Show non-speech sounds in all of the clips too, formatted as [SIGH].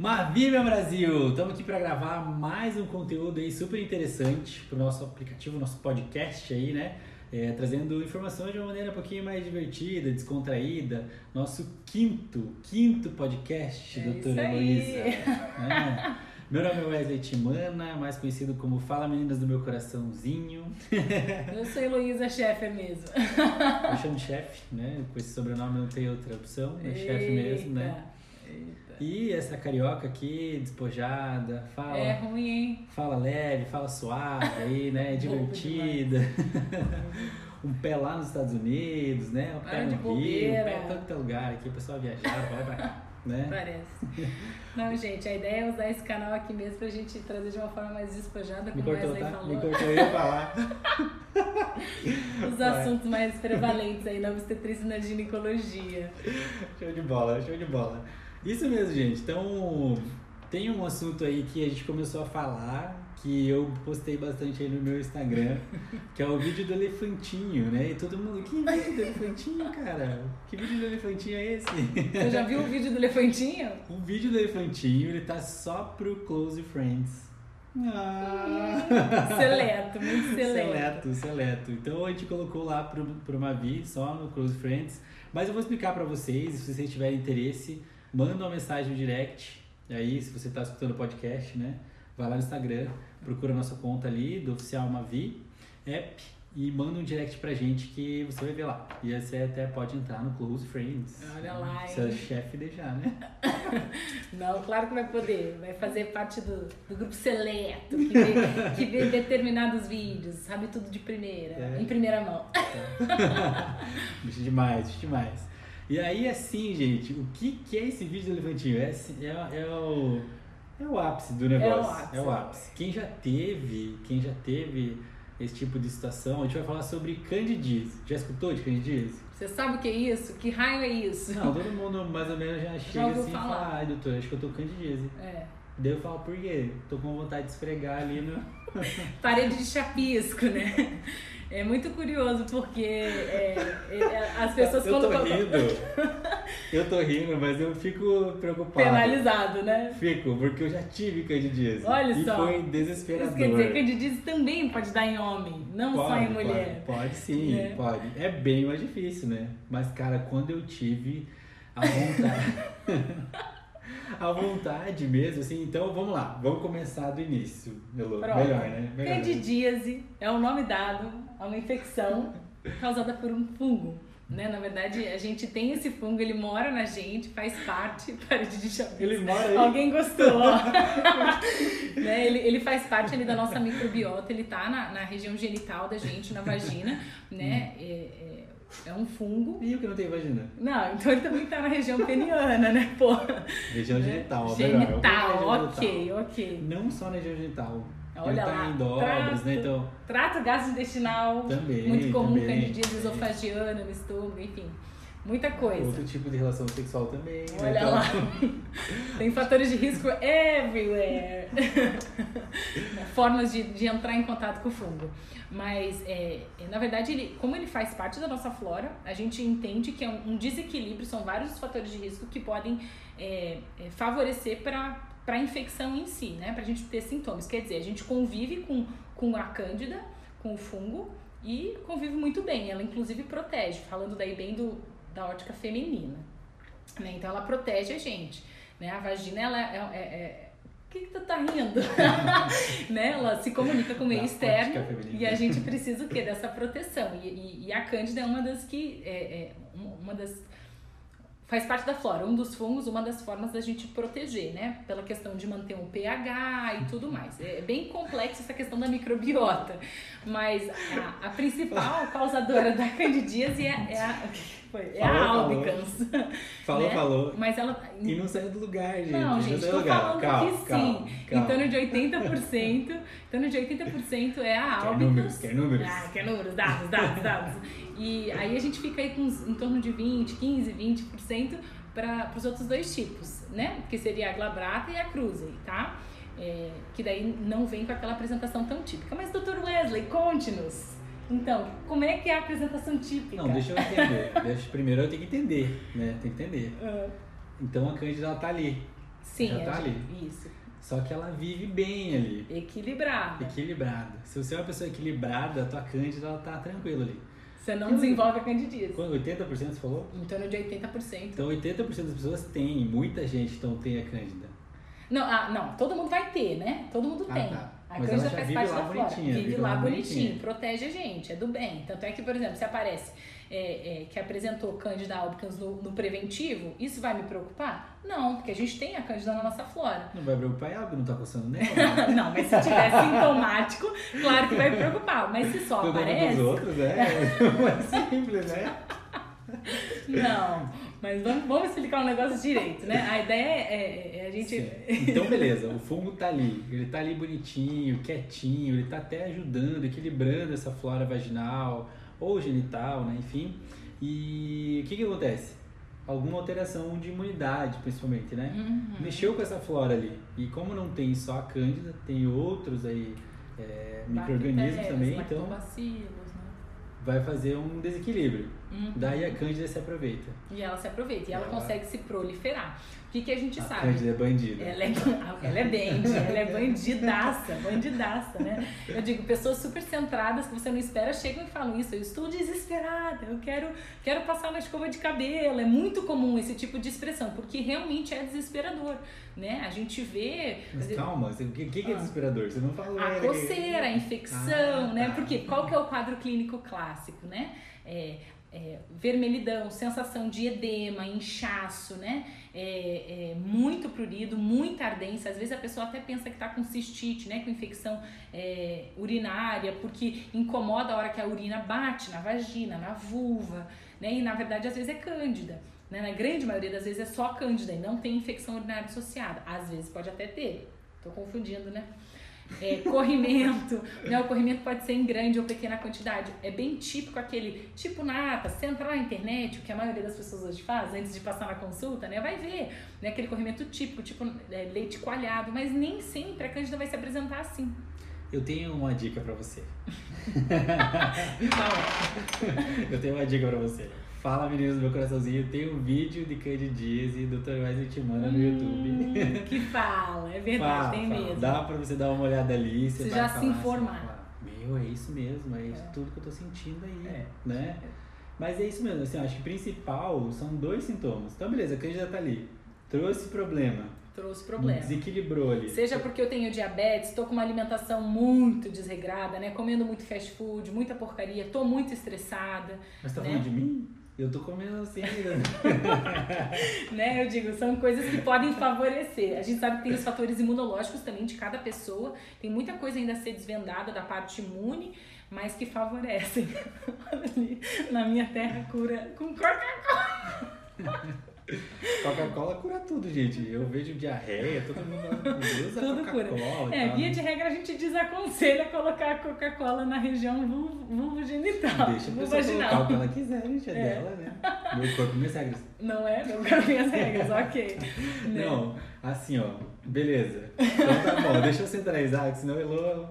Meu Brasil! Estamos aqui para gravar mais um conteúdo aí super interessante para o nosso aplicativo, nosso podcast aí, né? É, trazendo informações de uma maneira um pouquinho mais divertida, descontraída. Nosso quinto, quinto podcast, É doutora isso aí. Heloísa. É. Meu nome é Wesley Timana, mais conhecido como Fala Meninas do Meu Coraçãozinho. [LAUGHS] Eu sou Heloísa Chefe mesmo. Eu chamo de chefe, né? Com esse sobrenome não tem outra opção, é chefe mesmo, né? Eita. E essa carioca aqui, despojada, fala, É ruim, hein? fala leve, fala suave aí, né? [LAUGHS] Divertida. [LAUGHS] um pé lá nos Estados Unidos, né? Um pé no Rio, um pé em é lugar aqui, o pessoal viajar, vai pra cá, né? Parece. [LAUGHS] Não, gente, a ideia é usar esse canal aqui mesmo pra gente trazer de uma forma mais despojada, como o cortou, Wesley tá? falou. Me cortou, eu ia falar. Os Vai. assuntos mais prevalentes aí na obstetrícia e na ginecologia. Show de bola, show de bola. Isso mesmo, gente. Então, tem um assunto aí que a gente começou a falar, que eu postei bastante aí no meu Instagram, [LAUGHS] que é o vídeo do elefantinho, né? E todo mundo, que vídeo do elefantinho, cara? Que vídeo do elefantinho é esse? Você já viu o vídeo do elefantinho? O vídeo do elefantinho, ele tá só pro Close Friends. Ah. Seleto, muito seleto. Seleto, seleto. Então a gente colocou lá pro, pro Mavi, só no Close Friends. Mas eu vou explicar pra vocês, se vocês tiverem interesse, manda uma mensagem no direct. E aí, se você tá escutando o podcast, né? Vai lá no Instagram, procura a nossa conta ali, do Oficial Mavi App, e manda um direct pra gente que você vai ver lá. E aí você até pode entrar no Close Friends. Olha lá, hein? chefe deixar, né? [LAUGHS] Não, claro que vai poder. Vai fazer parte do, do grupo seleto, que vê, que vê [LAUGHS] determinados vídeos, sabe tudo de primeira, É. em primeira mão. [LAUGHS] Bicho demais, bicho demais. E aí, assim, gente, o que, que é esse vídeo do elefantinho? É, é, é o, é o ápice do negócio. ápice. É o ápice. Quem já teve, quem já teve esse tipo de situação, a gente vai falar sobre candidíase. Já escutou de candidíase? Você sabe o que é isso? Que raio é isso? Não, todo mundo mais ou menos já chega ouviu assim e falar. fala, ai doutor, acho que eu tô com candidíase. É. Daí eu falo, por quê? Tô com vontade de esfregar ali no... [LAUGHS] Parede de chapisco, né? [LAUGHS] É muito curioso porque é, é, as pessoas eu tô rindo, [LAUGHS] eu tô rindo, mas eu fico preocupado. penalizado, né? Fico, porque eu já tive candidíase. Olha e só. foi Isso desesperador. quer dizer candidíase também pode dar em homem, não só em mulher. Pode, pode sim, Né? pode. É bem mais difícil, né? Mas, cara, quando eu tive a vontade. [LAUGHS] [LAUGHS] a vontade mesmo, assim, então vamos lá, vamos começar do início. Pronto. Melhor, né? Melhor. Candidíase é o nome dado a uma infecção [LAUGHS] causada por um fungo. Né? Na verdade, a gente tem esse fungo, ele mora na gente, faz parte, parede de chapisco. Ele mora aí. Alguém gostou, ó. [LAUGHS] né? ele, ele faz parte ali da nossa microbiota, ele tá na, na região genital da gente, na vagina, né? É, é, é um fungo. E o que não tem vagina? Não, então ele também tá na região peniana, né, pô? Região genital, ó, melhor. Genital, Vamos ok, ok. Não só na região genital. Olha Ele tá lá, em dobras, né? Então, Trato gastrointestinal, Também, muito comum, também. candidíase esofagiana no estômago, enfim, muita coisa. outro tipo de relação sexual também. né? Olha Então, lá, [LAUGHS] tem fatores de risco everywhere. [LAUGHS] Formas de, de entrar em contato com o fungo. Mas, é, é, na verdade, ele, como ele faz parte da nossa flora, a gente entende que é um, um desequilíbrio, são vários os fatores de risco que podem é, é, favorecer para a infecção em si, né? Para a gente ter sintomas. Quer dizer, a gente convive com, com a cândida, com o fungo, e convive muito bem. Ela, inclusive, protege, falando daí bem do, da ótica feminina. Né? Então, ela protege a gente. Né? A vagina, ela é... é, é o que, que tu tá rindo? [LAUGHS] né? Ela se comunica com o meio externo e a gente precisa o quê? Dessa proteção. E, e, e a cândida é uma das que... É, é uma das faz parte da flora, um dos fungos, uma das formas da gente proteger, né? Pela questão de manter um pH e tudo mais. É bem complexa essa questão da microbiota, mas a, a principal [LAUGHS] causadora da candidíase é, é a, foi? É a Falou, falou. albicans. [LAUGHS] Falou, né? falou. Mas ela... E não saiu do lugar, gente. Não, gente, tô lugar. falando calma, que calma, sim. calma. Em torno de 80%, em torno de 80% é a Quer albicans. números, quer números? Ah, quer números, dados, dados, dados. E aí a gente fica aí com em torno de 20, 15, 20% para os outros dois tipos, né? Que seria a glabrata e a cruzi, tá? É, que daí não vem com aquela apresentação tão típica. Mas, doutor Wesley, conte-nos. Então, como é que é a apresentação típica? Não, deixa eu entender. [LAUGHS] Deixa, primeiro eu tenho que entender, né? Tem que entender. Ah, Então a Cândida ela tá ali. Sim, já tá ali. Isso. Só que ela vive bem ali. Equilibrada. Equilibrada. Se você é uma pessoa equilibrada, a tua cândida ela tá tranquila ali. Você não desenvolve a candidíase. Quando 80% você falou? Em torno de 80%. Então 80% das pessoas têm, muita gente então tem a cândida. Não, ah, não, todo mundo vai ter, né? Todo mundo Ah, tem. tá. A Mas cândida faz parte da flora. Vive, vive lá bonitinho, protege a gente, é do bem. Tanto é que, por exemplo, se aparece é, é, que apresentou Cândida albicans no, no preventivo, isso vai me preocupar? Não, porque a gente tem a Cândida na nossa flora. Não vai preocupar, é algo, não tá coçando nem. [LAUGHS] não, mas se tiver sintomático, claro que vai me preocupar. Mas se só Cuidando aparece. dos outros, é. é simples, né? Não, mas vamos, vamos explicar o negócio direito, né? A ideia é, é- é a gente. Sim. Então, beleza, o fungo tá ali. Ele tá ali bonitinho, quietinho, ele tá até ajudando, equilibrando essa flora vaginal ou genital, né? Enfim. E o que que acontece? Alguma alteração de imunidade, principalmente, né? Uhum. Mexeu com essa flora ali. E como não tem só a cândida, tem outros aí é, micro-organismos também, então né? vai fazer um desequilíbrio. Uhum. Daí a cândida se aproveita. E ela se aproveita, e ela Ela- consegue se proliferar. O que, que a gente A sabe? cândida é bandida. Ela é, [LAUGHS] ela é band, ela é bandidaça, bandidaça, né? Eu digo, pessoas super centradas que você não espera chegam e falam isso. Eu estou desesperada, eu quero, quero passar uma escova de cabelo. É muito comum esse tipo de expressão, porque realmente é desesperador, né? A gente vê. Mas calma, você- o que, que é desesperador? Você não falou A coceira, a infecção, Ah, né? tá. Porque qual que é o quadro clínico clássico, né? É, é, vermelhidão, sensação de edema, inchaço, né? É, é, muito prurido, muita ardência. Às vezes a pessoa até pensa que tá com cistite, né? Com infecção é, urinária, porque incomoda a hora que a urina bate na vagina, na vulva, né? E na verdade às vezes é cândida. Né? Na grande maioria das vezes é só cândida e não tem infecção urinária associada. Às vezes pode até ter. Tô confundindo, né? É, corrimento, né? O corrimento pode ser em grande ou pequena quantidade. É bem típico aquele tipo nata. Se entrar na internet, o que a maioria das pessoas hoje faz, antes de passar na consulta, né? Vai ver, né? Aquele corrimento típico, tipo é, leite coalhado, mas nem sempre a cândida vai se apresentar assim. Eu tenho uma dica pra você. [LAUGHS] [LAUGHS] Eu tenho uma dica pra você. Fala, meninos do meu coraçãozinho. Tem um vídeo de candidíase do Dr. Wesley te manda no YouTube. hum, [LAUGHS] que fala, é verdade, Fala, tem fala. mesmo. Dá pra você dar uma olhada ali. Você Você já se falar, informar. falar, Meu, é isso mesmo. É isso É. tudo que eu tô sentindo aí. É. Né? Mas é isso mesmo. Assim, eu acho que o principal são dois sintomas. Então, beleza, a cândida tá ali. Trouxe problema. Trouxe problema. Desequilibrou ali. Seja porque eu tenho diabetes, tô com uma alimentação muito desregrada, né? Comendo muito fast food, muita porcaria, tô muito estressada, Mas tá né? falando de mim? Eu tô comendo assim. né? [LAUGHS] né? Eu digo, são coisas que podem favorecer. A gente sabe que tem os fatores imunológicos também de cada pessoa, tem muita coisa ainda a ser desvendada da parte imune, mas que favorecem. [LAUGHS] Na minha terra cura com Coca-Cola. [LAUGHS] [LAUGHS] Coca-Cola cura tudo, gente. Eu vejo diarreia, todo mundo usa Tudo cura. Coca-Cola. É, via de regra a gente desaconselha colocar a Coca-Cola na região vulvo, genital, Deixa a pessoa colocar o vaginal. que ela quiser, gente. É, É. dela, né? Meu corpo, minhas regras. Não é? Não quero minhas regras, ok. Né? Assim, ó. Beleza. Então tá bom, [LAUGHS] deixa eu centralizar, senão o Elô.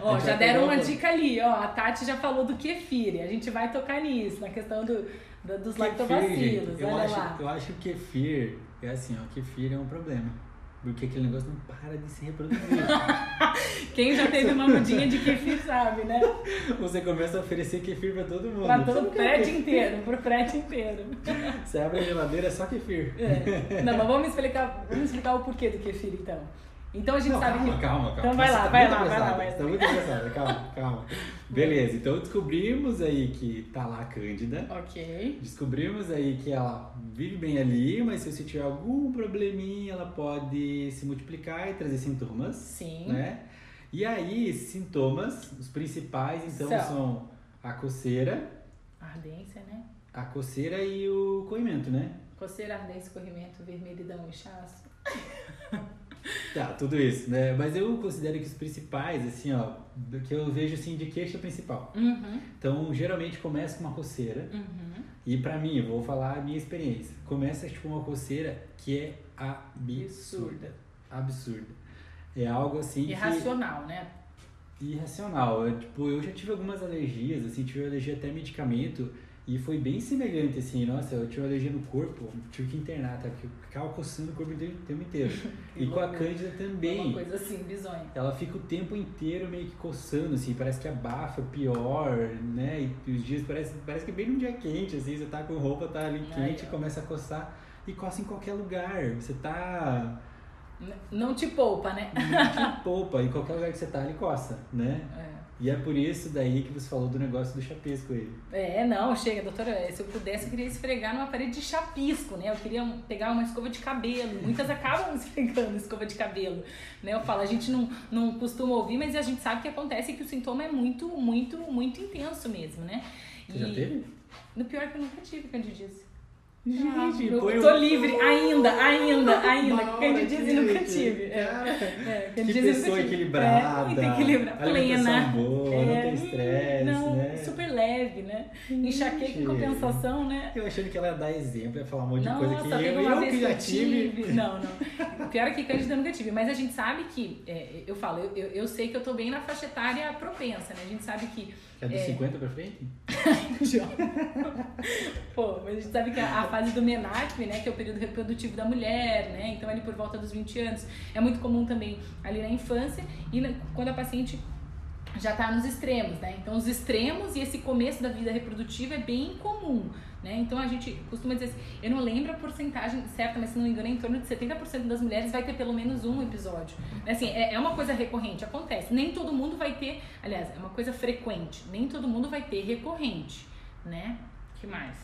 Ó, já deram uma o- dica ali, ó. A Tati já falou do kefir. A gente vai tocar nisso, na questão do, do- dos Kefir, lactobacilos. eu acho, lá. Eu acho que o kefir é assim, ó. Kefir é um problema. Porque aquele negócio não para de se reproduzir. [LAUGHS] Quem já teve uma mudinha de kefir sabe, né? Você começa a oferecer kefir pra todo mundo. Pra todo o quer prédio inteiro, pro prédio inteiro. Você abre a geladeira, é só kefir. É. Não, mas vamos [LAUGHS] explicar, vamos explicar o porquê do kefir, então. Então a gente Não, sabe calma, que. calma, calma. Então vai Você lá, tá vai lá, vai lá, apressada, vai Você tá muito apressada, calma, calma. Beleza, então descobrimos aí que tá lá a Cândida. Ok. Descobrimos aí que ela vive bem ali, mas se você tiver algum probleminha, ela pode se multiplicar e trazer sintomas, Sim. né? E aí, sintomas, os principais, então, São. são a coceira, Ardência, né? a coceira e o corrimento, né? Coceira, ardência, corrimento, vermelhidão, inchaço. [LAUGHS] Tá, tudo isso, né? Mas eu considero que os principais, assim, ó, do que eu vejo assim de queixa principal. Uhum. Então, geralmente começa com uma coceira. Uhum. E pra mim, eu vou falar a minha experiência. Começa tipo uma coceira que é absurda. Absurda. É algo assim Irracional, né? que irracional. Eu, tipo, eu já tive algumas alergias, assim, tive alergia até a medicamento E foi bem semelhante, assim, nossa, eu uma alergia no corpo, tive que internar, tá? Porque eu ficava coçando o corpo o tempo inteiro. [LAUGHS] e com a Cândida também. Uma coisa assim, bizonha. Ela fica o tempo inteiro meio que coçando, assim, parece que abafa pior, né? E os dias parece, parece que bem num dia quente, assim, você tá com roupa, tá ali quente, Ai, começa a coçar e coça em qualquer lugar. Você tá. Não te poupa, né? Não te [LAUGHS] poupa, em qualquer lugar que você tá, ele coça, né? É. E é por isso daí que você falou do negócio do chapisco aí. É, não, chega, doutora, se eu pudesse, eu queria esfregar numa parede de chapisco, né? Eu queria pegar uma escova de cabelo. Muitas acabam [LAUGHS] esfregando escova de cabelo, né? Eu falo, a gente não, não costuma ouvir, mas a gente sabe que acontece que o sintoma é muito, muito, muito intenso mesmo, né? Você e... já teve? No pior que eu nunca tive candidíase. Gente, eu tô livre ainda, ainda, ainda. Candidíase nunca tive. É, é, que pessoa equilibrada. É, tem equilibrar, plena. Boa, é, não tem estresse, não, né? Né? Enxaqueca em compensação, né? Eu achando que ela ia dar exemplo, ia falar um monte de coisa que eu, eu que já tive. tive. [LAUGHS] Não, não. Pior é que Cândida eu nunca tive. Mas a gente sabe que, é, eu falo, eu, eu sei que eu tô bem na faixa etária propensa, né? A gente sabe que é dos é... 50 pra frente? [LAUGHS] Pô, mas a gente sabe que a, a fase do menarque, né, que é o período reprodutivo da mulher, né, então ali por volta dos 20 anos, é muito comum também ali na infância e na, quando a paciente já está nos extremos, né? Então os extremos e esse começo da vida reprodutiva é bem comum. Né? Então a gente costuma dizer assim, eu não lembro a porcentagem certa, mas se não me engano, é em torno de 70% das mulheres vai ter pelo menos um episódio. Assim, é, é uma coisa recorrente, acontece. Nem todo mundo vai ter, aliás, é uma coisa frequente, nem todo mundo vai ter recorrente, né? que mais?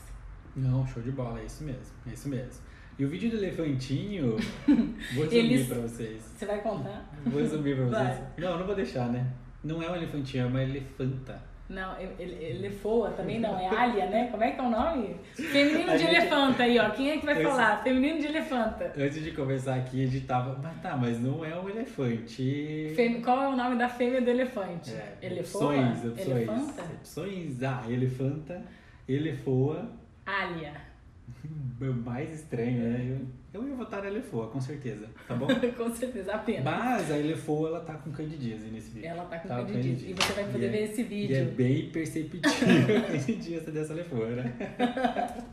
Não, show de bola, é isso mesmo, é isso mesmo. E o vídeo do elefantinho, [LAUGHS] vou resumir Eles... pra vocês. Você vai contar? Vou resumir pra vocês. Vai. Não, não vou deixar, né? Não é um elefantinho, é uma elefanta. Não, elefoa também não, é alia, né? Como é que é o nome? Feminino de gente... elefanta aí, ó. Quem é que vai falar? Feminino de elefanta. Antes de começar aqui, a gente tava. Mas tá, mas não é um elefante. Fem... Qual é o nome da fêmea do elefante? É, Elefoa? Opções, opções. Elefanta? Opções. Ah, elefanta, elefoa. Alia. [LAUGHS] mais estranho, né? Eu, eu ia votar na Elefoa, com certeza, tá bom? [LAUGHS] com certeza, apenas. Mas a Elefoa, ela tá com candidíase nesse vídeo. Ela tá com tá candidíase. E você vai poder e ver é, esse vídeo. E é bem perceptível [LAUGHS] a candidíase dessa Elefoa, né? [LAUGHS]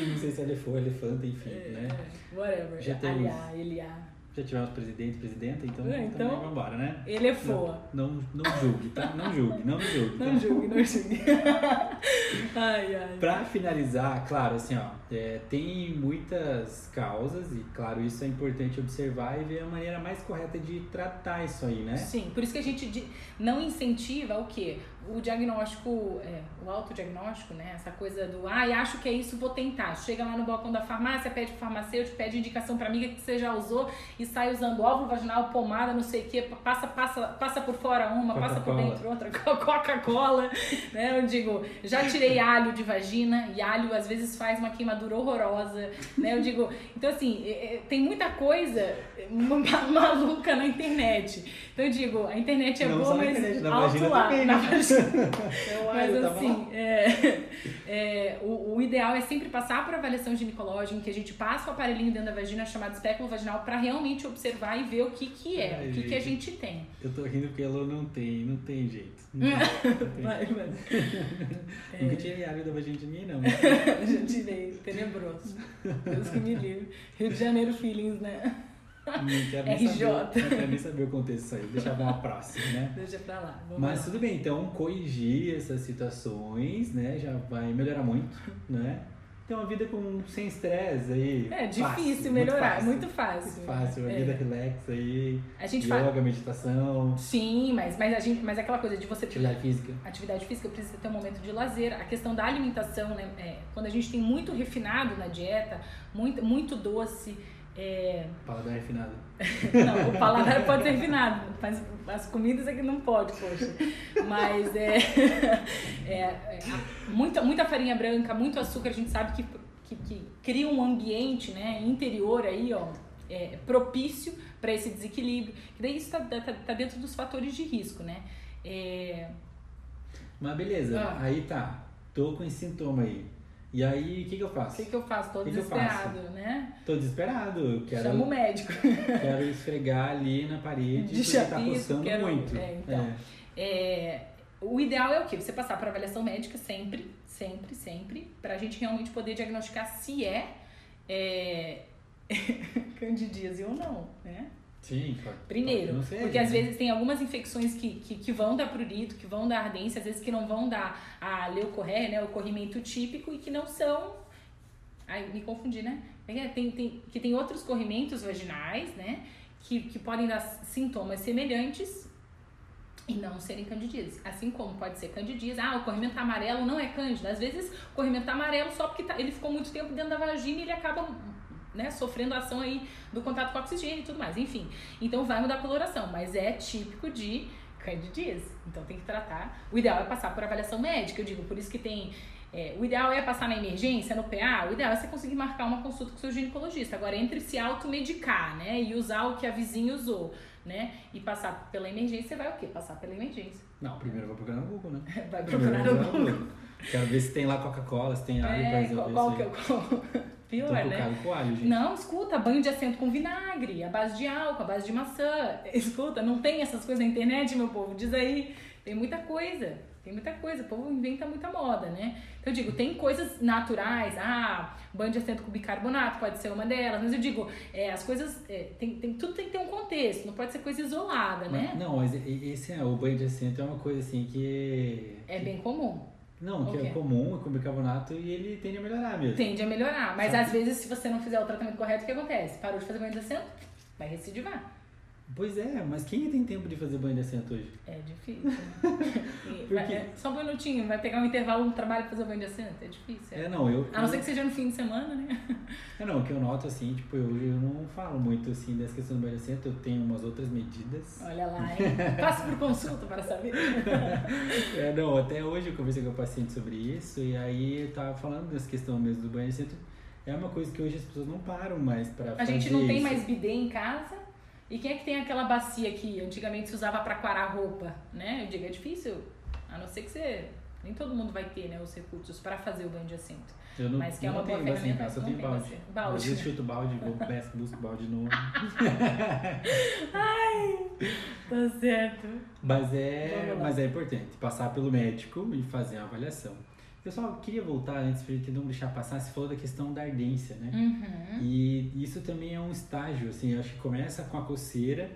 e não sei se é Elefoa, Elefanta, enfim, é, né? Whatever. Já tem Aliá, Eliá. Já tivemos presidente, presidenta, então, é, então vamos embora, né? Ele é foa. Não, não, não julgue, tá? Não julgue, não julgue. Não julgue, não julgue. [LAUGHS] ai, ai. Pra finalizar, claro, assim, ó, é, tem muitas causas e, claro, isso é importante observar e ver a maneira mais correta de tratar isso aí, né? Sim, por isso que a gente não incentiva o quê? O diagnóstico, é, o autodiagnóstico, né? Essa coisa do, ah, acho que é isso, vou tentar. Chega lá no balcão da farmácia, pede pro farmacêutico, pede indicação pra amiga que você já usou e sai usando óvulo vaginal, pomada, não sei o que, passa, passa, passa por fora uma, passa por dentro outra, [LAUGHS] Coca-Cola, né? Eu digo, já tirei alho de vagina e alho às vezes faz uma queimadura horrorosa, né? Eu digo, então assim, é, é, tem muita coisa maluca na internet. Então eu digo, a internet é não boa, mas alto lá. Também, né? Mas assim, é, é, o, o, ideal é sempre passar por avaliação ginecológica, em que a gente passa o aparelhinho dentro da vagina chamado espéculo vaginal para realmente observar e ver o que, que é, Ai, o que, gente, que a gente tem. Eu tô rindo porque ela não tem, não tem jeito. Não tem, [LAUGHS] não tem vai, vai. [LAUGHS] Nunca tirei água da vagina de mim, não. Já [LAUGHS] tirei, tenebroso. Deus que me livre. Rio de Janeiro feelings, né? Não quero nem RJ. Saber, não quero nem saber o contexto disso aí. Deixa pra uma próxima, né? [LAUGHS] Deixa pra lá. Mas lá. tudo bem, então corrigir essas situações, né? Já vai melhorar muito, né? Ter uma vida com, sem estresse aí. É difícil fácil, melhorar, muito fácil. Muito fácil, uma é. vida relax aí. A gente yoga, meditação. Sim, mas, mas, a gente, mas aquela coisa de você. Atividade física. Atividade física precisa ter um momento de lazer. A questão da alimentação, né? É, quando a gente tem muito refinado na dieta, muito, muito doce é... Paladar refinado. [LAUGHS] não, o paladar pode ser refinado, mas as comidas é que não pode, poxa. Mas é, [LAUGHS] é, é, muita, muita farinha branca, muito açúcar, a gente sabe que, que, que cria um ambiente né, interior aí, ó, é, propício para esse desequilíbrio. Que daí isso está tá, tá dentro dos fatores de risco, né? É... Mas beleza, ah. aí tá, tô com esse sintoma aí e aí, o que, que eu faço? O que, que eu faço? Tô que desesperado, que né? Tô desesperado. Quero, Chama o médico. Quero esfregar ali na parede, De porque tá coçando quero, muito. É, então, é. É, o ideal é o quê? Você passar por avaliação médica sempre, sempre, sempre, pra gente realmente poder diagnosticar se é, é [LAUGHS] candidíase ou não, né? Sim, pode, Primeiro, porque né? às vezes tem algumas infecções que, que, que vão dar prurito, que vão dar ardência, às vezes que não vão dar a leucorreia, né, o corrimento típico e que não são... Ai, me confundi, né? É, Tem, tem, que tem outros corrimentos vaginais, né, que, que podem dar sintomas semelhantes e não serem candidíase. Assim como pode ser candidíase. Ah, o corrimento amarelo não é cândida. Às vezes, o corrimento amarelo só porque tá- ele ficou muito tempo dentro da vagina e ele acaba né, sofrendo a ação aí do contato com oxigênio e tudo mais. Enfim, então vai mudar a coloração, mas é típico de candidíase. Então tem que tratar. O ideal é passar por avaliação médica, eu digo, por isso que tem é, o ideal é passar na emergência, no PA, o ideal é você conseguir marcar uma consulta com o seu ginecologista. Agora, entre se automedicar, né, e usar o que a vizinha usou, né, e passar pela emergência, você vai o quê? Passar pela emergência. Não, primeiro eu vou procurar no Google, né? [LAUGHS] Vai procurar eu no Google. Quero ver se tem lá Coca-Cola, se tem pra É, resolver qual, qual isso que é aí. Pior, né? focado com alho, gente. Não, escuta, banho de assento com vinagre, a base de álcool, a base de maçã. [LAUGHS] Escuta, não tem essas coisas na internet, meu povo? Diz aí. Tem muita coisa. Tem muita coisa. O povo inventa muita moda, né? Então eu digo, tem coisas naturais. Ah, banho de assento com bicarbonato pode ser uma delas. Mas eu digo, é, as coisas. é, tem, tem, tudo tem que ter um contexto. Não pode ser coisa isolada, né? Mas- Não, mas esse é o banho de assento é uma coisa assim que. É bem comum. Não, que é comum com bicarbonato e ele tende a melhorar mesmo. Tende a melhorar. Mas Sabe? às vezes, se você não fizer o tratamento correto, o que acontece? Parou de fazer banho de assento, vai recidivar. Pois é, mas quem tem tempo de fazer banho de assento hoje? É difícil. né? [LAUGHS] E Por vai- quê? é, só um minutinho, vai pegar um intervalo no trabalho pra fazer banho de assento? É difícil. é. É, não, eu. A não ser que seja no fim de semana, né? [LAUGHS] É, não, o que eu noto assim, tipo, eu, eu não falo muito assim dessa questão do banho de assento, eu tenho umas outras medidas. Olha lá, [LAUGHS] hein? Passe por consulta para saber. É, não, até hoje eu conversei com o paciente sobre isso e aí eu tava falando dessa questão mesmo do banho de assento. É uma coisa que hoje as pessoas não param mais pra A fazer gente não tem isso. mais bidê em casa. E quem é que tem aquela bacia que antigamente se usava pra quarar roupa, né? Eu digo, é difícil. A não ser que você... Nem todo mundo vai ter, né, os recursos para fazer o banho de assento. Eu não, Mas que é uma não boa tenho bacia em ferramenta, casa, eu tenho balde. Balde, Às vezes chuto balde, vou, busco balde novo. [LAUGHS] Tá certo. Mas é, mas é importante passar pelo médico e fazer a avaliação. Eu só queria voltar antes pra gente não deixar passar, você falou da questão da ardência, né? Uhum. E isso também é um estágio, assim, acho que começa com a coceira,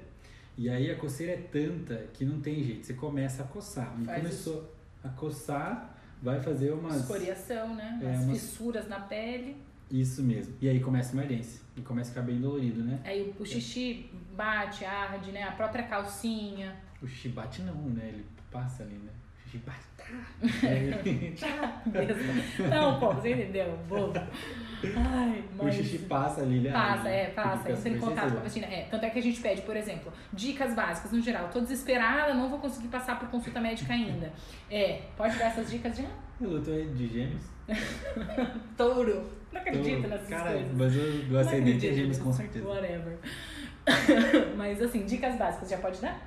e aí a coceira é tanta que não tem jeito, você começa a coçar. E Faz começou a coçar, vai fazer umas. Escoriação, né? É, As umas- fissuras na pele. Isso mesmo. E aí começa uma ardência. E começa a ficar bem dolorido, né? Aí o xixi bate, arde, né? A própria calcinha. O xixi bate não, né? Ele passa ali, né? O xixi bate. Tá. [LAUGHS] Besta. Não, pô, você entendeu? Bobo. Ai, o mas... xixi passa ali, né? Passa, é, passa, entra em contato com a vagina. É, tanto é que a gente pede, por exemplo, dicas básicas no geral. Tô desesperada, não vou conseguir passar por consulta médica ainda. É, pode dar essas dicas já? Eu tô de gêmeos. [LAUGHS] Touro. Não acredito Tô- nessas Cara, coisas. mas eu Não ascendente é gêmeos com certeza. Whatever. [LAUGHS] Mas assim, dicas básicas já pode dar?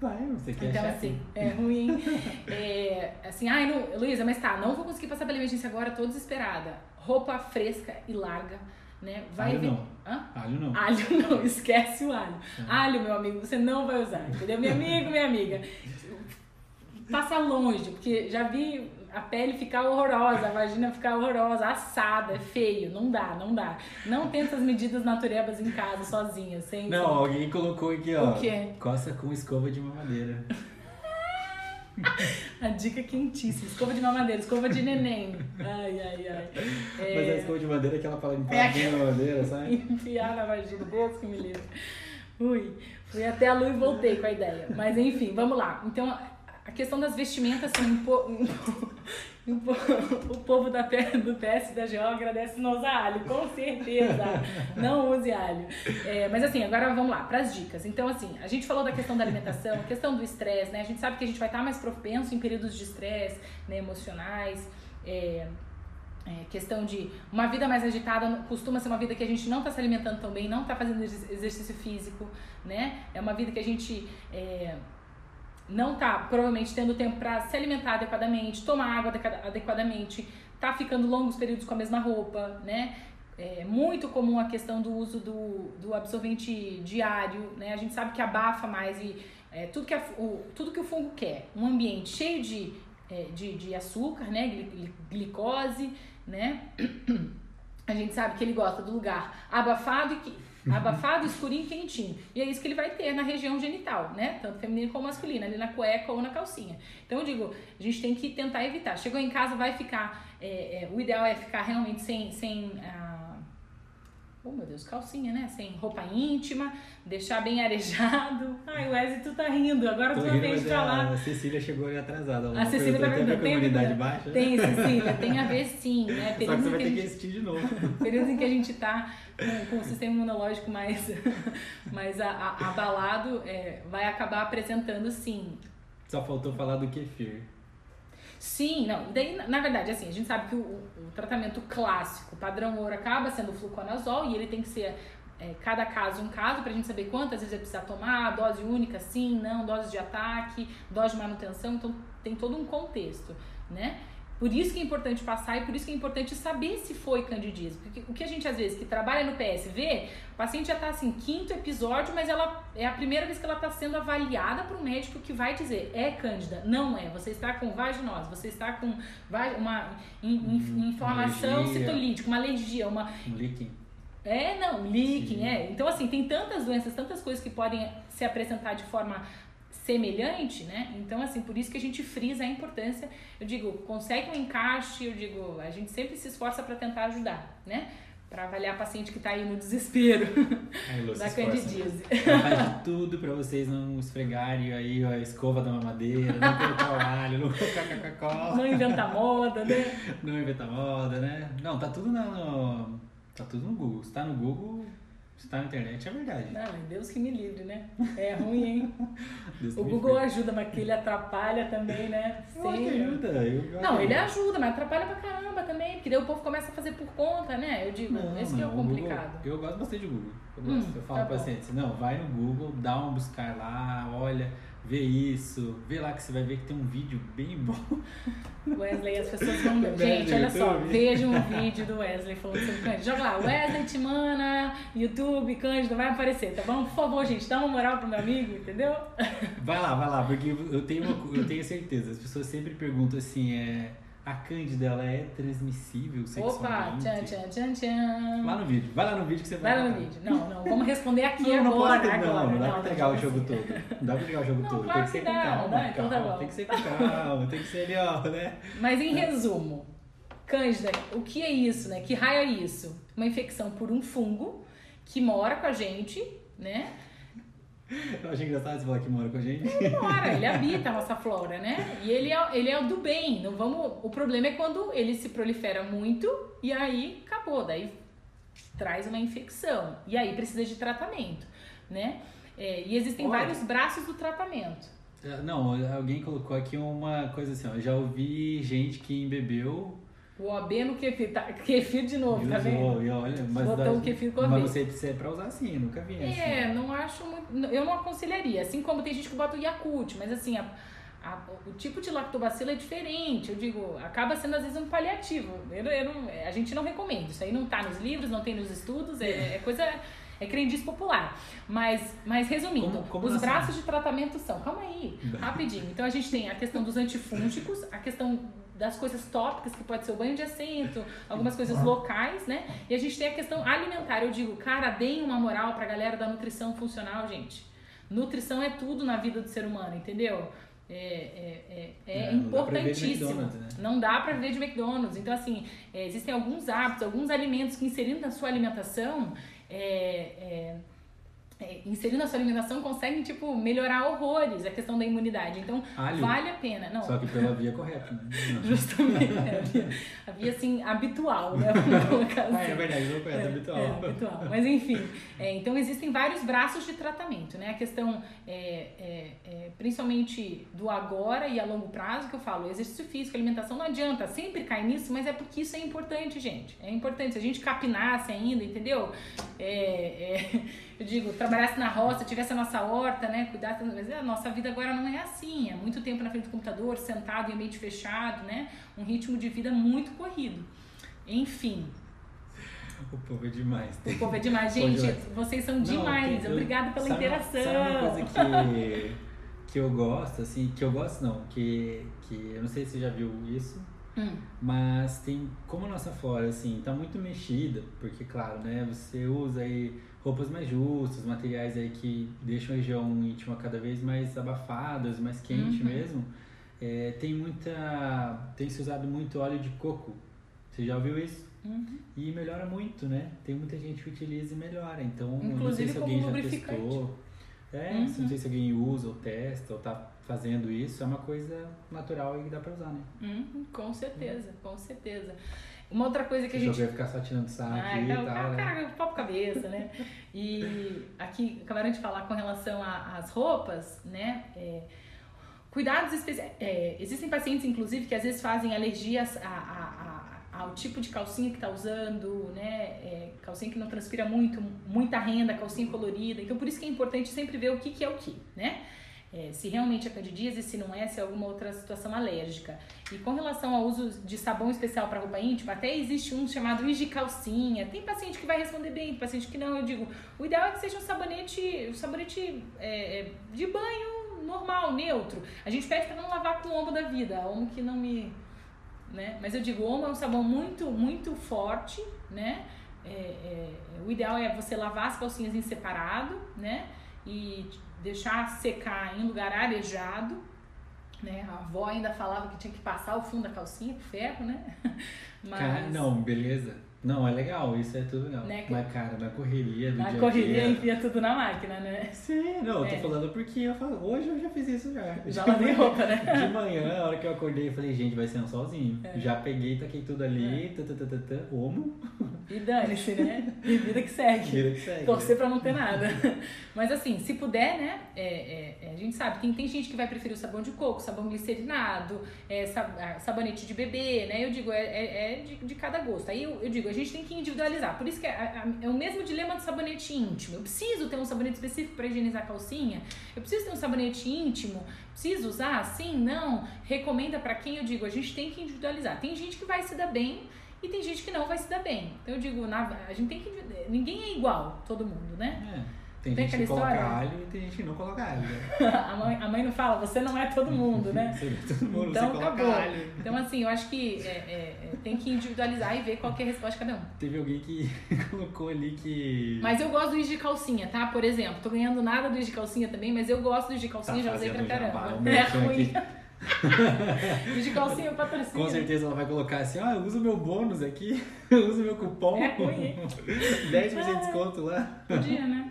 Vai, você quer Então, achar assim, é ruim. [LAUGHS] É, assim, ai, não, Luísa, mas tá, não vou conseguir passar pela emergência agora, tô desesperada. Roupa fresca e larga, né? Vai Alho não. Hã? Alho não. Alho [LAUGHS] não, esquece o alho. Alho, meu amigo, você não vai usar, entendeu? Meu amigo, minha amiga. Passa longe, porque já vi a pele ficar horrorosa, a vagina ficar horrorosa, assada, é feio, não dá, não dá. Não tenta essas medidas naturebas em casa, sozinha, sem... Não, alguém colocou aqui, ó. O quê? Coça com escova de mamadeira. [LAUGHS] A dica é quentíssima. Escova de mamadeira, escova de neném. Ai, ai, ai. É, Mas a escova de madeira é aquela para limpar É bem a mamadeira, sabe? [LAUGHS] Enfiar na vagina, Deus que me livre. Ui, fui até a lua e voltei com a ideia. Mas enfim, vamos lá. Então, a- questão das vestimentas, assim, [LAUGHS] o povo da, do PS da GO agradece não usar alho, com certeza. Não use alho. É, mas assim, agora vamos lá, para as dicas. Então, assim, a gente falou da questão da alimentação, questão do estresse, né? A gente sabe que a gente vai estar mais propenso em períodos de estresse, né, emocionais. É, é, questão de uma vida mais agitada costuma ser uma vida que a gente não está se alimentando tão bem, não está fazendo exer- exercício físico, né? É uma vida que a gente é, não está provavelmente tendo tempo para se alimentar adequadamente, tomar água adequa- adequadamente, tá ficando longos períodos com a mesma roupa, né? É muito comum a questão do uso do, do absorvente diário, né? A gente sabe que abafa mais e é, tudo, que a, o, tudo que o fungo quer. Um ambiente cheio de, é, de, de açúcar, né? Glicose, né? [CLEARS THROAT] A gente sabe que ele gosta do lugar abafado e que, abafado, escurinho, quentinho. E é isso que ele vai ter na região genital, né? Tanto feminino como masculino, ali na cueca ou na calcinha. Então eu digo, a gente tem que tentar evitar. Chegou em casa, vai ficar. É, é, o ideal é ficar realmente sem. sem ah, oh meu Deus, calcinha, né? Sem roupa íntima, deixar bem arejado. [LAUGHS] Ai, Wesley, tu tá rindo, agora Tô tu vez mas de falar. A Cecília chegou ali atrasada. A Cecília tá vendo, Tem a ver com a imunidade baixa? Tem, [LAUGHS] Cecília, tem a ver sim, né? Só que você em vai que a ter que gente- assistir de novo. [LAUGHS] períodos em que a gente tá com, com o sistema imunológico mais, mais a- a- abalado, é, vai acabar apresentando sim. Só faltou falar do kefir. Sim, não. Daí, na- verdade, assim, a gente sabe que o, o tratamento clássico, padrão ouro, acaba sendo o fluconazol e ele tem que ser é, cada caso um caso pra gente saber quantas vezes vai precisar tomar, dose única, sim, não, dose de ataque, dose de manutenção, então tem todo um contexto, né? Por isso que é importante passar e por isso que é importante saber se foi candidíase. Porque o que a gente às vezes que trabalha no PSV, o paciente já está assim, quinto episódio, mas ela é a primeira vez que ela está sendo avaliada por um médico que vai dizer é cândida. Não é. Você está com vaginose, você está com uma in- in- inflamação alergia. citolítica, uma alergia, uma Um leaking. é, não, leaking, Sim. é. Então, assim, tem tantas doenças, tantas coisas que podem se apresentar de forma semelhante, né? Então, assim, por isso que a gente frisa a importância. Eu digo, consegue um encaixe, eu digo, a gente sempre se esforça para tentar ajudar, né? Para avaliar paciente que tá aí no desespero [LAUGHS] Aí, Lu, se da esforça. candidíase. Ela faz de tudo pra vocês não esfregarem aí a escova da mamadeira, não colocar o alho, não colocar Coca-Cola, Não inventa moda, né? não inventar moda, né? Não, tá tudo na- no. Tá tudo no Google. Se tá no Google, se tá na internet, é verdade. Não, é Deus que me livre, né? É ruim, hein? [LAUGHS] O Google ajuda, mas que ele atrapalha também, né? Eu Sim. ajuda. Eu, Não, ele ajuda, mas atrapalha pra caramba também, porque daí o povo começa a fazer por conta, né? Eu digo, Não, esse que é o não, Google- complicado. eu gosto bastante do Google. Eu, Hum, gosto. eu falo tá para bom. pacientes, não, vai no Google, dá um buscar lá, olha, vê isso, vê lá que você vai ver que tem um vídeo bem bom. Wesley, as pessoas vão [LAUGHS] Gente, olha só, veja um vídeo do Wesley falando sobre Cândido. Joga lá, Wesley Timana, YouTube, Cândido, vai aparecer, tá bom? Por favor, gente, dá uma moral pro meu amigo, entendeu? Vai lá, vai lá, porque eu tenho, uma- eu tenho certeza, as pessoas sempre perguntam assim, é, a Cândida, ela é transmissível Opa, sexualmente? tchan, tchan, tchan, tchan. Lá no vídeo, vai lá no vídeo que você vai Vai lá no vídeo. Não, não, vamos responder aqui Não, não agora, pode, agora. não, não dá pra entregar o não, jogo todo. Não dá pra entregar o jogo Não, todo. claro tem que ser com dá, calma, dá, então tá calma. Tem que ser com calma, tem que ser ali, ó, né? Mas em resumo, Cândida, o que é isso, né? Que raio é isso? Uma infecção por um fungo que mora com a gente, né? Eu acho engraçado você falar que mora com a gente. Ele mora, ele habita a nossa flora, né? E ele é, ele é o do bem. Não vamos, o problema é quando ele se prolifera muito e aí acabou, daí traz uma infecção. E aí precisa de tratamento, né? É, e existem Olha. vários braços do tratamento. É, Não, alguém colocou aqui uma coisa assim, ó. Eu já ouvi gente que embebeu O OB no kefir, tá, kefir de novo, tá vendo? e olha, mas, Botou dá- o kefir com mas você você é pra usar assim, nunca vi assim. É, não acho muito. Eu não aconselharia. Assim como tem gente que bota o Yakult, mas assim, a- a- o tipo de lactobacilo é diferente. Eu digo, acaba sendo às vezes um paliativo. Eu, eu não- a gente não recomenda. Isso aí não tá nos livros, não tem nos estudos, é, é coisa. É crendice popular. Mas, mas resumindo, Como- como os nós braços de tratamento são. Calma aí, rapidinho. Então a gente tem a questão dos antifúngicos, a questão das coisas tópicas, que pode ser o banho de assento, algumas coisas locais, né? E a gente tem a questão alimentar. Eu digo, cara, deem uma moral pra galera da nutrição funcional, gente. Nutrição é tudo na vida do ser humano, entendeu? É, é, é, é É, não importantíssimo. Né? Não dá pra viver de McDonald's. Então, assim, é, existem alguns hábitos, alguns alimentos que inserindo na sua alimentação, é, é, é, inserindo na sua alimentação, conseguem, tipo, melhorar horrores a questão da imunidade. Então, Alho. vale a pena. Não, Só que pela via correta, né? [LAUGHS] Não. justamente. É, a via, a via, assim, habitual, né? Vamos colocar [LAUGHS] assim. Ah, é verdade, via correta, habitual. É, habitual. Mas enfim, é, então existem vários braços de tratamento, né? A questão, é, é, é, principalmente do agora e a longo prazo, que eu falo, exercício físico, alimentação, não adianta sempre cair nisso, mas é porque isso é importante, gente. É importante. Se a gente capinasse ainda, entendeu? É, é, eu digo, trabalhasse na roça, tivesse a nossa horta, né? Cuidasse, mas a nossa vida agora não é assim. É muito tempo na frente do computador, sentado em ambiente fechado, né? Um ritmo de vida muito corrido. Enfim, O povo é demais. o povo é demais. Gente, vocês são Não, demais. eu- Obrigada pela sabe interação. Sabe uma coisa que [LAUGHS] que eu gosto, assim, que eu gosto não, que, que eu não sei se você já viu isso, Hum. mas tem, como a nossa flora, assim, tá muito mexida, porque, claro, né, você usa aí roupas mais justas, materiais aí que deixam a região íntima cada vez mais abafadas, mais quente Uhum. mesmo, é, tem muita, tem se usado muito óleo de coco, você já ouviu isso? Uhum. E melhora muito, né? Tem muita gente que utiliza e melhora. Então, não sei Inclusive se alguém já testou. É, Uhum. não sei se alguém usa ou testa ou tá fazendo isso. É uma coisa natural e que dá pra usar, né? Uhum, com certeza, com certeza. Uma outra coisa que a gente vai ficar só tirando sarro Ah, aqui então, e tal, cara, né? cara, papo cabeça, né? E aqui acabaram de falar com relação às roupas, né? É, cuidados especiais. existem pacientes, inclusive, que às vezes fazem alergias a- a- a- ao tipo de calcinha que tá usando, né? É, calcinha que não transpira muito, muita renda, calcinha colorida. Então, por isso que é importante sempre ver o que, que é o que, né? É, se realmente é candidíase, se não é, se é alguma outra situação alérgica. E com relação ao uso de sabão especial para roupa íntima, até existe um chamado Igi Calcinha. Tem paciente que vai responder bem, tem paciente que não. Eu digo, o ideal é que seja um sabonete, um sabonete é, é, de banho normal, neutro. A gente pede para não lavar com o omo da vida, omo que não me. Né? Mas eu digo, o omo é um sabão muito, muito forte, né? É, é, o ideal é você lavar as calcinhas em separado, né? E deixar secar em lugar arejado, né? A avó ainda falava que tinha que passar o fundo da calcinha com ferro, né? [LAUGHS] Mas Cara, não, beleza. Não, é legal, isso é tudo legal. Né, Mas, cara, na correria do na dia a correria dia... enfia tudo na máquina, né? Sim, não, eu tô É. falando porque eu falo, hoje eu já fiz isso já. Já lavei roupa, né? De manhã, a hora que eu acordei, eu falei, gente, vai ser um solzinho. É. Já peguei, taquei tudo ali, tã, tã, homo, E dane-se, né? E vida que segue. vira que segue. Torcer pra não ter nada. Mas assim, se puder, né? é, é, é, a gente sabe, tem, tem gente que vai preferir o sabão de coco, sabão glicerinado, é, sab- sabonete de bebê, né? Eu digo, é, é, é de, de cada gosto. Aí eu, eu digo, a gente tem que individualizar. Por isso que é, é o mesmo dilema do sabonete íntimo. Eu preciso ter um sabonete específico para higienizar a calcinha? Eu preciso ter um sabonete íntimo? Preciso usar? Sim? Não? Recomenda pra quem? Eu digo, a gente tem que individualizar. Tem gente que vai se dar bem e tem gente que não vai se dar bem. Então eu digo, na, a gente tem que. Ninguém é igual, todo mundo, né? É. Tem, Tem gente que coloca história? alho e tem gente que não coloca alho. né? [LAUGHS] a, mãe, a mãe não fala, você não é todo mundo, né? Você- Todo mundo Então, você acabou. alho. Então, assim, eu acho que é, é, é, tem que individualizar e ver qual que é a resposta de cada um. Teve alguém que [LAUGHS] colocou ali que. Mas eu gosto do Is de calcinha, tá? Por exemplo, tô ganhando nada do Is de calcinha também, mas eu gosto do Is de calcinha, já usei pra Tá caramba. jabá, [LAUGHS] é ruim. Is de calcinha eu patrocínio. Com certeza ela vai colocar assim, ah, eu uso meu bônus aqui, eu uso meu cupom. É ruim, hein? 10% de desconto lá. Podia, né?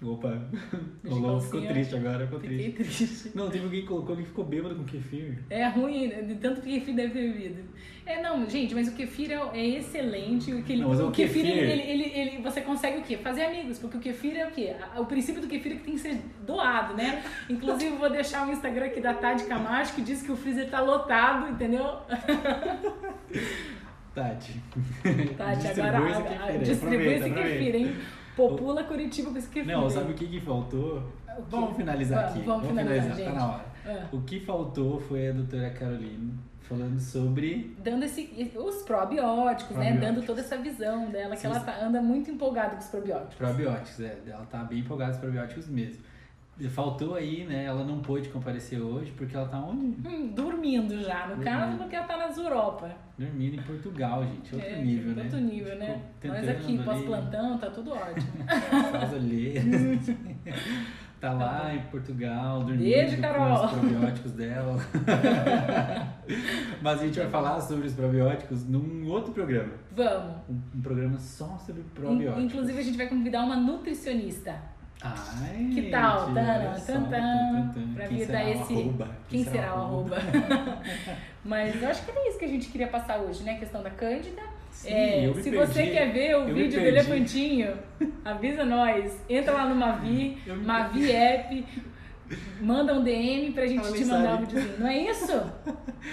Opa, [LAUGHS] o Lolo ficou triste agora, ficou Fiquei triste. triste. Não, teve alguém que colocou que ficou bêbado com kefir. É ruim, de tanto que kefir deve ter bebido. É, não, gente, mas o kefir é, é excelente. O, que Não, o o kefir, kefir- Ele, ele, ele- você consegue o quê? Fazer amigos, porque o kefir é o quê? O princípio do kefir é que tem que ser doado, né? Inclusive, vou deixar o Instagram aqui da Tade Camacho, que diz que o freezer tá lotado, entendeu? [LAUGHS] Tati. Tati, agora distribui esse kefir, hein? Popula Curitiba kefir. Não, sabe o que, que faltou? Vamos finalizar Vamos, aqui. vamos finalizar, gente. tá na hora. Ah. O que faltou foi a doutora Caroline falando sobre. dando esse, os probióticos, né? Probióticos. Dando toda essa visão dela, que Sim. ela tá- anda muito empolgada com os probióticos. Probióticos, é. Ela tá bem empolgada com os probióticos mesmo. Faltou aí, né? Ela não pôde comparecer hoje porque ela tá onde? Hum, dormindo já, no caso, Dormindo. porque ela tá nas Europa. Dormindo em Portugal, gente. Outro É, nível, né? Outro nível, né? Ficou Nós tentando aqui, pós-plantão, tá tudo ótimo. [LAUGHS] As olheiras. [LAUGHS] tá lá em Portugal, dormindo Beijo, com os probióticos dela. [LAUGHS] Mas a gente vai falar sobre os probióticos num outro programa. Vamos. Um, um programa só sobre probióticos. Inclusive, a gente vai convidar uma nutricionista. Ai, Que tal? gente, Tan, tan, pra Quem vir será dar o esse- arroba? Quem será o arroba? [LAUGHS] Mas eu acho que era isso que a gente queria passar hoje, né? A questão da Cândida. Sim, É, se perdi. você quer ver o Eu vídeo do elefantinho, avisa nós. Entra lá no Mavi, Mavi App, manda um DM pra gente te mandar um mensagem. videozinho. Não é isso?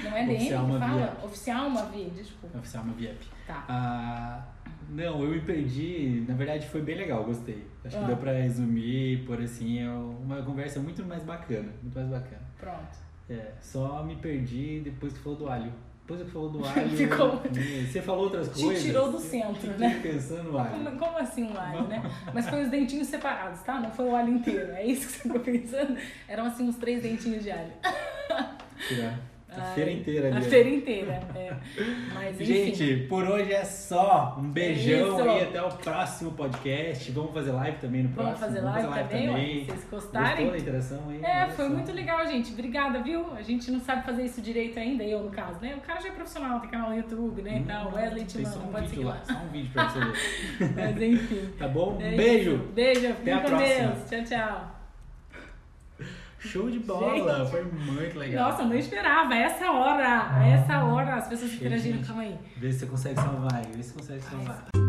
Não é DM Oficial que Mavi fala? App. Oficial Mavi, desculpa. Oficial uma VIP. Tá. Ah, não, eu me perdi. Na verdade, foi bem legal, gostei. Acho Ah. que deu pra resumir, por assim, é uma conversa muito mais bacana. Muito mais bacana. Pronto. É, só me perdi depois que falou do alho. Depois que falou do [LAUGHS] alho. Ficou- Você falou outras Te coisas. tirou do centro, fiquei né? [LAUGHS] pensando no alho. Como, como assim um alho, né? [LAUGHS] Mas foi os dentinhos separados, tá? Não foi o alho inteiro. É isso que você ficou pensando? Eram assim uns três dentinhos de alho. Tirar. A Ai, feira inteira. A feira inteira, é. Mas. Gente, por hoje é só. Um beijão Isso. aí até o próximo podcast. Vamos fazer live também no próximo. Vamos fazer live, também. Se vocês gostarem. Gostou da interação aí? É, foi só. muito legal, gente. Obrigada, viu? A gente não sabe fazer isso direito ainda, eu no caso, né? O cara já é profissional, tem canal no YouTube, né? Então, Wesley te manda, um pode seguir lá. Só um vídeo pra você ver. [LAUGHS] Mas enfim. Tá bom? É Beijo. Beijo. Fiquem a próxima. Deus. Tchau, tchau. Show de bola. Foi muito legal. Nossa, eu não esperava. Essa hora. Essa hora as pessoas Gente. interagiram. Calma aí. Vê se você consegue salvar aí. Vê se você consegue salvar.